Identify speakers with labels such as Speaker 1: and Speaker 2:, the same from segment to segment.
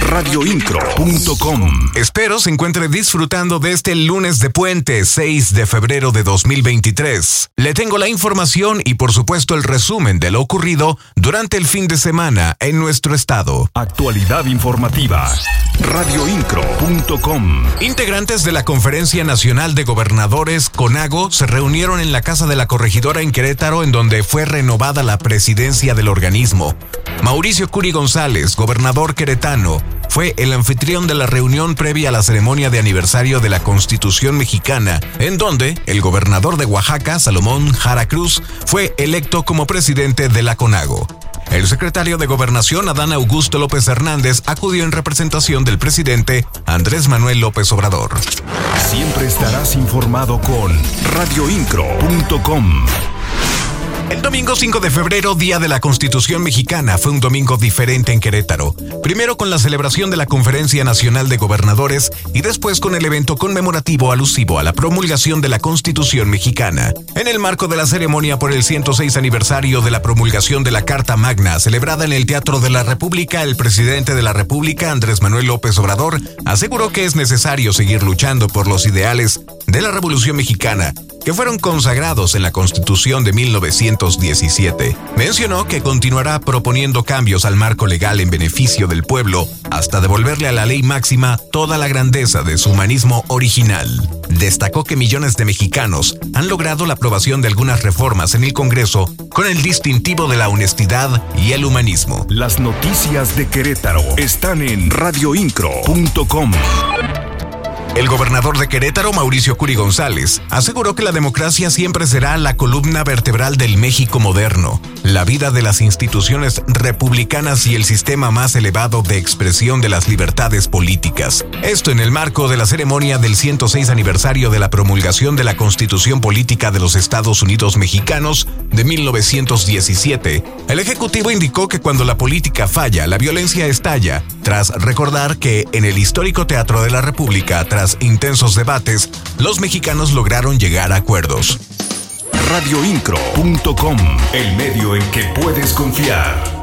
Speaker 1: Radioincro.com
Speaker 2: Espero se encuentre disfrutando de este lunes de puente 6 de febrero de 2023. Le tengo la información y por supuesto el resumen de lo ocurrido durante el fin de semana en nuestro estado.
Speaker 1: Actualidad informativa. Radioincro.com
Speaker 2: Integrantes de la Conferencia Nacional de Gobernadores, CONAGO, se reunieron en la Casa de la Corregidora en Querétaro en donde fue renovada la presidencia del organismo. Mauricio Curi González, gobernador queretano, fue el anfitrión de la reunión previa a la ceremonia de aniversario de la Constitución mexicana, en donde el gobernador de Oaxaca, Salomón Jara Cruz, fue electo como presidente de la CONAGO. El secretario de Gobernación, Adán Augusto López Hernández, acudió en representación del presidente Andrés Manuel López Obrador.
Speaker 1: Siempre estarás informado con radioincro.com.
Speaker 2: El domingo 5 de febrero, Día de la Constitución Mexicana, fue un domingo diferente en Querétaro. Primero con la celebración de la Conferencia Nacional de Gobernadores y después con el evento conmemorativo alusivo a la promulgación de la Constitución Mexicana. En el marco de la ceremonia por el 106 aniversario de la promulgación de la Carta Magna, celebrada en el Teatro de la República, el presidente de la República, Andrés Manuel López Obrador, aseguró que es necesario seguir luchando por los ideales de la Revolución Mexicana que fueron consagrados en la Constitución de 1917. Mencionó que continuará proponiendo cambios al marco legal en beneficio del pueblo hasta devolverle a la ley máxima toda la grandeza de su humanismo original. Destacó que millones de mexicanos han logrado la aprobación de algunas reformas en el Congreso con el distintivo de la honestidad y el humanismo.
Speaker 1: Las noticias de Querétaro están en radioincro.com.
Speaker 2: El gobernador de Querétaro, Mauricio Curi González, aseguró que la democracia siempre será la columna vertebral del México moderno, la vida de las instituciones republicanas y el sistema más elevado de expresión de las libertades políticas. Esto en el marco de la ceremonia del 106 aniversario de la promulgación de la Constitución Política de los Estados Unidos Mexicanos de 1917. El Ejecutivo indicó que cuando la política falla, la violencia estalla, tras recordar que en el histórico Teatro de la República, tras intensos debates, los mexicanos lograron llegar a acuerdos.
Speaker 1: Radioincro.com, el medio en que puedes confiar.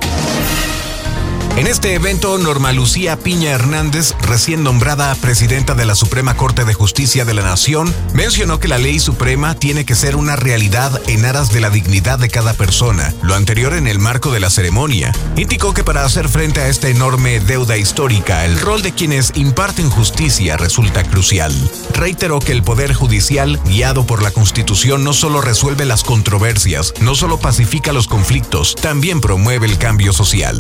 Speaker 2: En este evento, Norma Lucía Piña Hernández, recién nombrada presidenta de la Suprema Corte de Justicia de la Nación, mencionó que la ley suprema tiene que ser una realidad en aras de la dignidad de cada persona, lo anterior en el marco de la ceremonia. Indicó que para hacer frente a esta enorme deuda histórica, el rol de quienes imparten justicia resulta crucial. Reiteró que el Poder Judicial, guiado por la Constitución, no solo resuelve las controversias, no solo pacifica los conflictos, también promueve el cambio social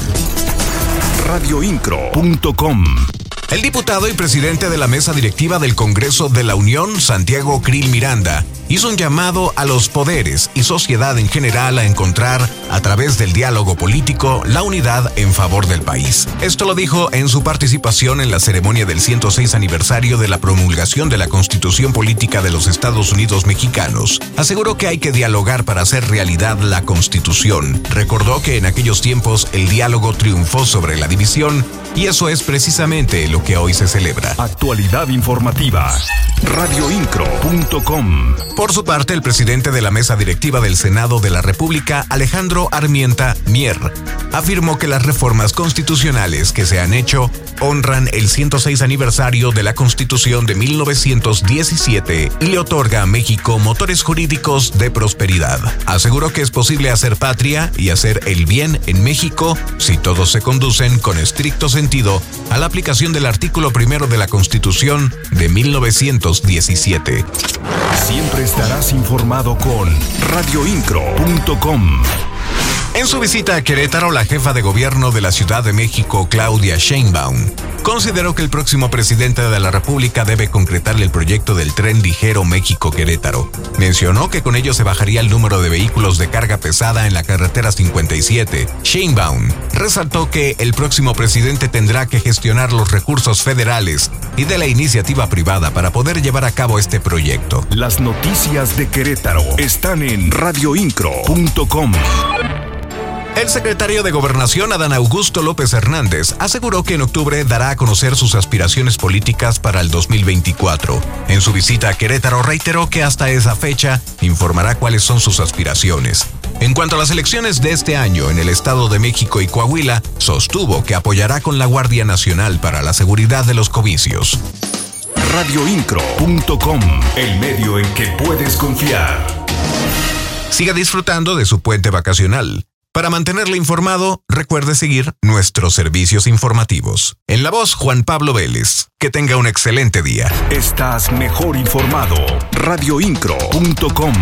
Speaker 1: radioincro.com.
Speaker 2: El diputado y presidente de la mesa directiva del Congreso de la Unión, Santiago Krill Miranda, hizo un llamado a los poderes y sociedad en general a encontrar, a través del diálogo político, la unidad en favor del país. Esto lo dijo en su participación en la ceremonia del 106 aniversario de la promulgación de la Constitución Política de los Estados Unidos Mexicanos. Aseguró que hay que dialogar para hacer realidad la Constitución. Recordó que en aquellos tiempos el diálogo triunfó sobre la división y eso es precisamente lo que hoy se celebra.
Speaker 1: Actualidad informativa. Radioincro.com.
Speaker 2: Por su parte, el presidente de la mesa directiva del Senado de la República, Alejandro Armienta Mier, afirmó que las reformas constitucionales que se han hecho honran el 106 aniversario de la Constitución de 1917 y le otorga a México motores jurídicos de prosperidad. Aseguró que es posible hacer patria y hacer el bien en México si todos se conducen con estricto sentido a la aplicación del artículo primero de la Constitución de 1917.
Speaker 1: Siempre estarás informado con radioincro.com.
Speaker 2: En su visita a Querétaro, la jefa de gobierno de la Ciudad de México, Claudia Sheinbaum, consideró que el próximo presidente de la República debe concretar el proyecto del tren ligero México-Querétaro. Mencionó que con ello se bajaría el número de vehículos de carga pesada en la carretera 57. Sheinbaum resaltó que el próximo presidente tendrá que gestionar los recursos federales y de la iniciativa privada para poder llevar a cabo este proyecto.
Speaker 1: Las noticias de Querétaro están en radioincro.com.
Speaker 2: El secretario de Gobernación, Adán Augusto López Hernández, aseguró que en octubre dará a conocer sus aspiraciones políticas para el 2024. En su visita a Querétaro reiteró que hasta esa fecha informará cuáles son sus aspiraciones. En cuanto a las elecciones de este año en el Estado de México y Coahuila, sostuvo que apoyará con la Guardia Nacional para la seguridad de los comicios.
Speaker 1: Radioincro.com, el medio en que puedes confiar.
Speaker 2: Siga disfrutando de su puente vacacional. Para mantenerle informado, recuerde seguir nuestros servicios informativos. En la voz, Juan Pablo Vélez. Que tenga un excelente día.
Speaker 1: Estás mejor informado. Radioincro.com